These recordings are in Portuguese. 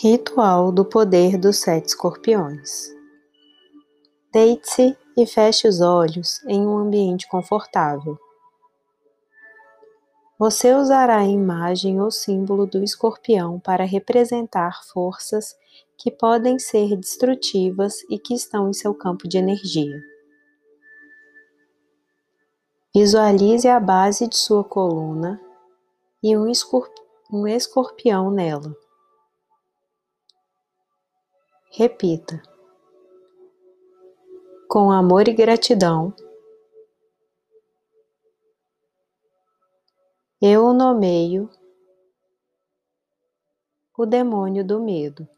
Ritual do poder dos sete escorpiões. Deite-se e feche os olhos em um ambiente confortável. Você usará a imagem ou símbolo do escorpião para representar forças que podem ser destrutivas e que estão em seu campo de energia. Visualize a base de sua coluna e um escorpião nela. Repita. Com amor e gratidão, eu nomeio o demônio do medo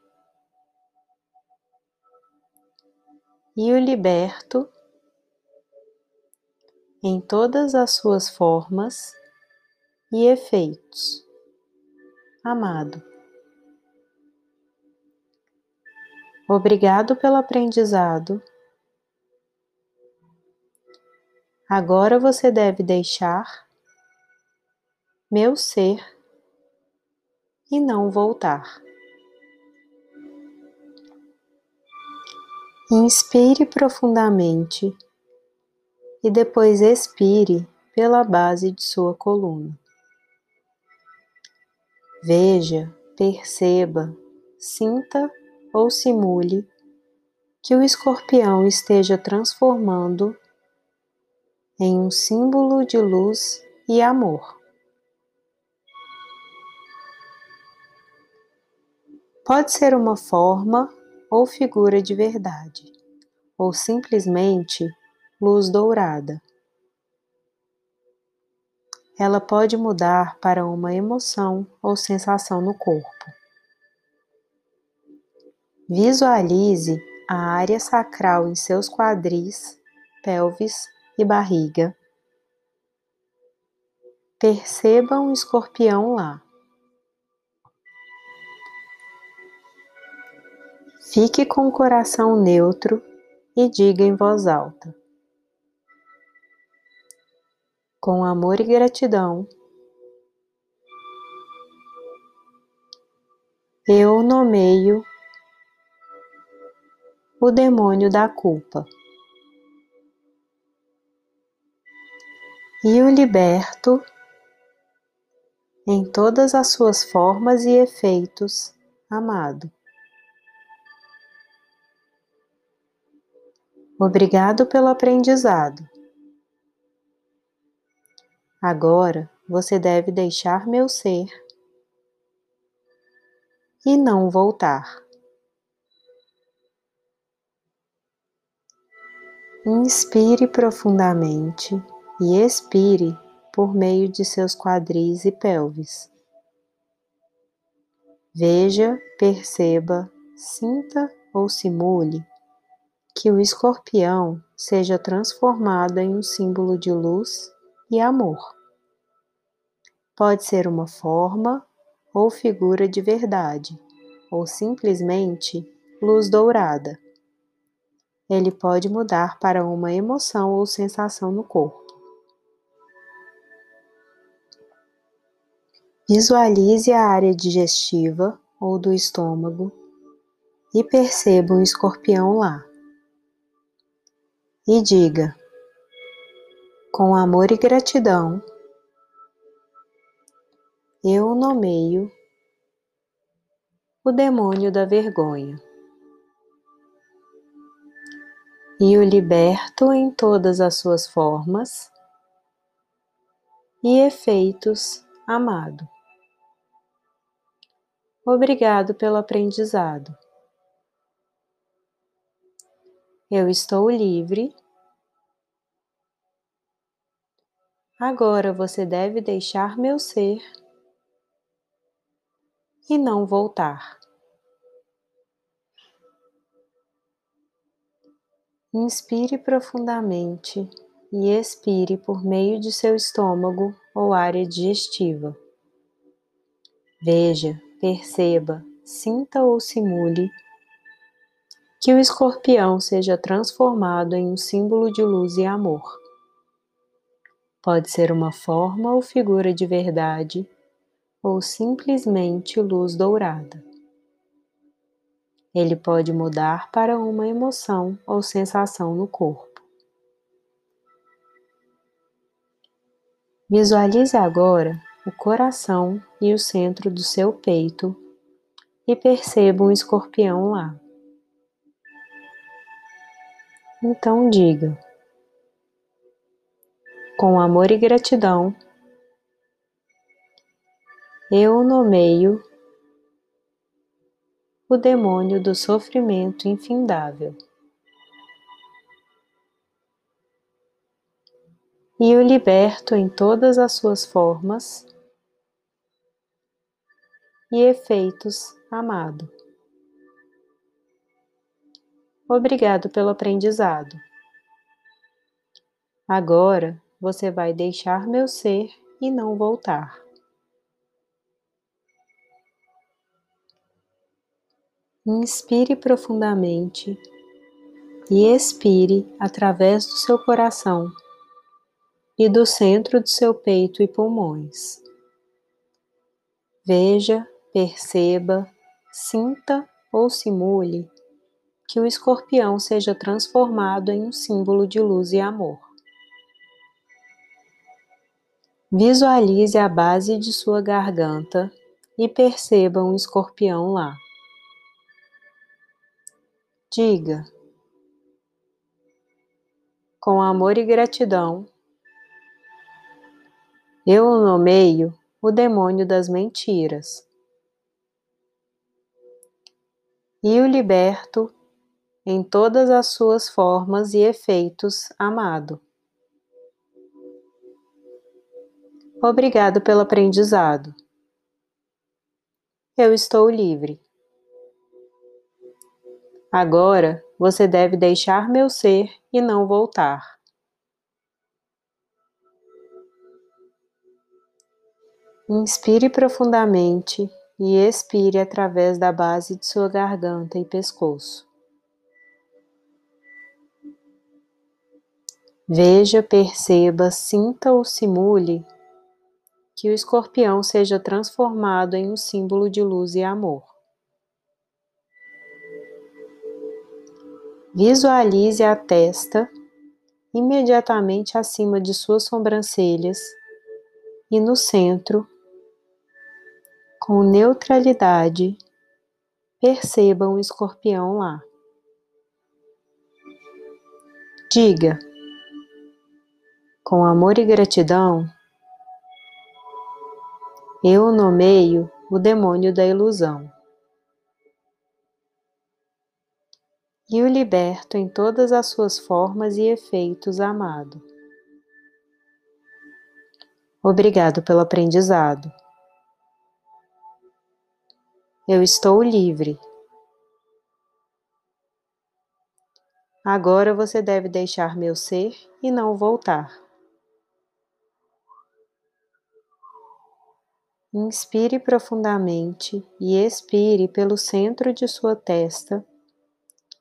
e o liberto em todas as suas formas e efeitos. Amado. Obrigado pelo aprendizado. Agora você deve deixar meu ser e não voltar. Inspire profundamente e depois expire pela base de sua coluna. Veja, perceba, sinta ou simule que o escorpião esteja transformando em um símbolo de luz e amor. Pode ser uma forma ou figura de verdade, ou simplesmente luz dourada. Ela pode mudar para uma emoção ou sensação no corpo. Visualize a área sacral em seus quadris, pelvis e barriga. Perceba um escorpião lá. Fique com o coração neutro e diga em voz alta: Com amor e gratidão, eu nomeio o demônio da culpa. E o liberto em todas as suas formas e efeitos, amado. Obrigado pelo aprendizado. Agora você deve deixar meu ser e não voltar. Inspire profundamente e expire por meio de seus quadris e pelvis. Veja, perceba, sinta ou simule que o escorpião seja transformado em um símbolo de luz e amor. Pode ser uma forma ou figura de verdade, ou simplesmente luz dourada ele pode mudar para uma emoção ou sensação no corpo. Visualize a área digestiva ou do estômago e perceba um escorpião lá. E diga, com amor e gratidão, eu nomeio o demônio da vergonha. E o liberto em todas as suas formas e efeitos, amado. Obrigado pelo aprendizado. Eu estou livre. Agora você deve deixar meu ser e não voltar. Inspire profundamente e expire por meio de seu estômago ou área digestiva. Veja, perceba, sinta ou simule que o escorpião seja transformado em um símbolo de luz e amor. Pode ser uma forma ou figura de verdade ou simplesmente luz dourada. Ele pode mudar para uma emoção ou sensação no corpo. Visualize agora o coração e o centro do seu peito e perceba um escorpião lá. Então diga: com amor e gratidão, eu nomeio o demônio do sofrimento infindável. E o liberto em todas as suas formas e efeitos, amado. Obrigado pelo aprendizado. Agora você vai deixar meu ser e não voltar. Inspire profundamente e expire através do seu coração e do centro do seu peito e pulmões. Veja, perceba, sinta ou simule que o escorpião seja transformado em um símbolo de luz e amor. Visualize a base de sua garganta e perceba um escorpião lá. Diga: Com amor e gratidão, eu o nomeio o demônio das mentiras e o liberto em todas as suas formas e efeitos, amado. Obrigado pelo aprendizado. Eu estou livre. Agora você deve deixar meu ser e não voltar. Inspire profundamente e expire através da base de sua garganta e pescoço. Veja, perceba, sinta ou simule que o escorpião seja transformado em um símbolo de luz e amor. Visualize a testa imediatamente acima de suas sobrancelhas e no centro, com neutralidade, perceba um escorpião lá. Diga, com amor e gratidão, eu nomeio o demônio da ilusão. E o liberto em todas as suas formas e efeitos, amado. Obrigado pelo aprendizado. Eu estou livre. Agora você deve deixar meu ser e não voltar. Inspire profundamente e expire pelo centro de sua testa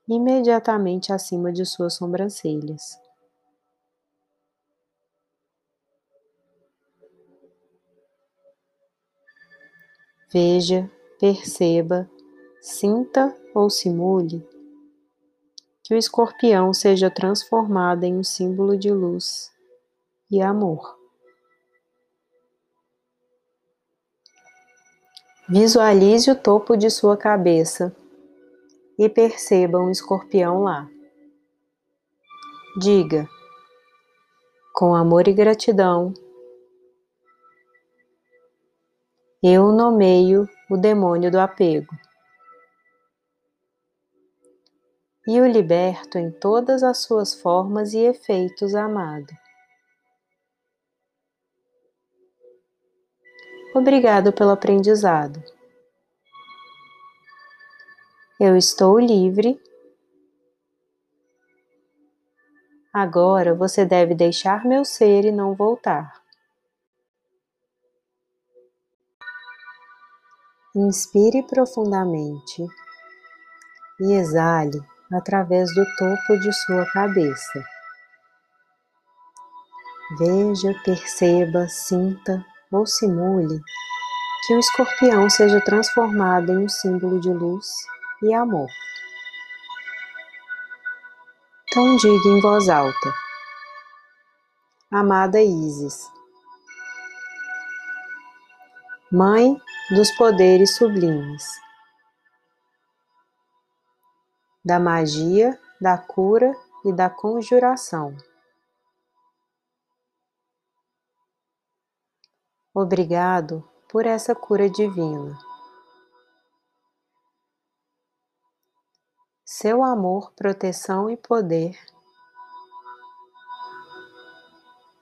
imediatamente acima de suas sobrancelhas. Veja, perceba, sinta ou simule que o escorpião seja transformado em um símbolo de luz e amor. Visualize o topo de sua cabeça e perceba um escorpião lá. Diga, com amor e gratidão, eu nomeio o demônio do apego e o liberto em todas as suas formas e efeitos, amado. Obrigado pelo aprendizado. Eu estou livre. Agora você deve deixar meu ser e não voltar. Inspire profundamente e exale através do topo de sua cabeça. Veja, perceba, sinta ou simule que o escorpião seja transformado em um símbolo de luz e amor. Então diga em voz alta: Amada Isis, Mãe dos poderes sublimes, da magia, da cura e da conjuração. Obrigado por essa cura divina. Seu amor, proteção e poder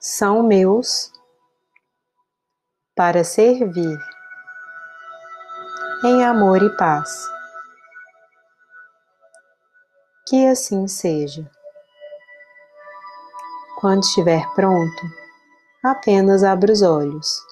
são meus para servir em amor e paz. Que assim seja. Quando estiver pronto, apenas abra os olhos.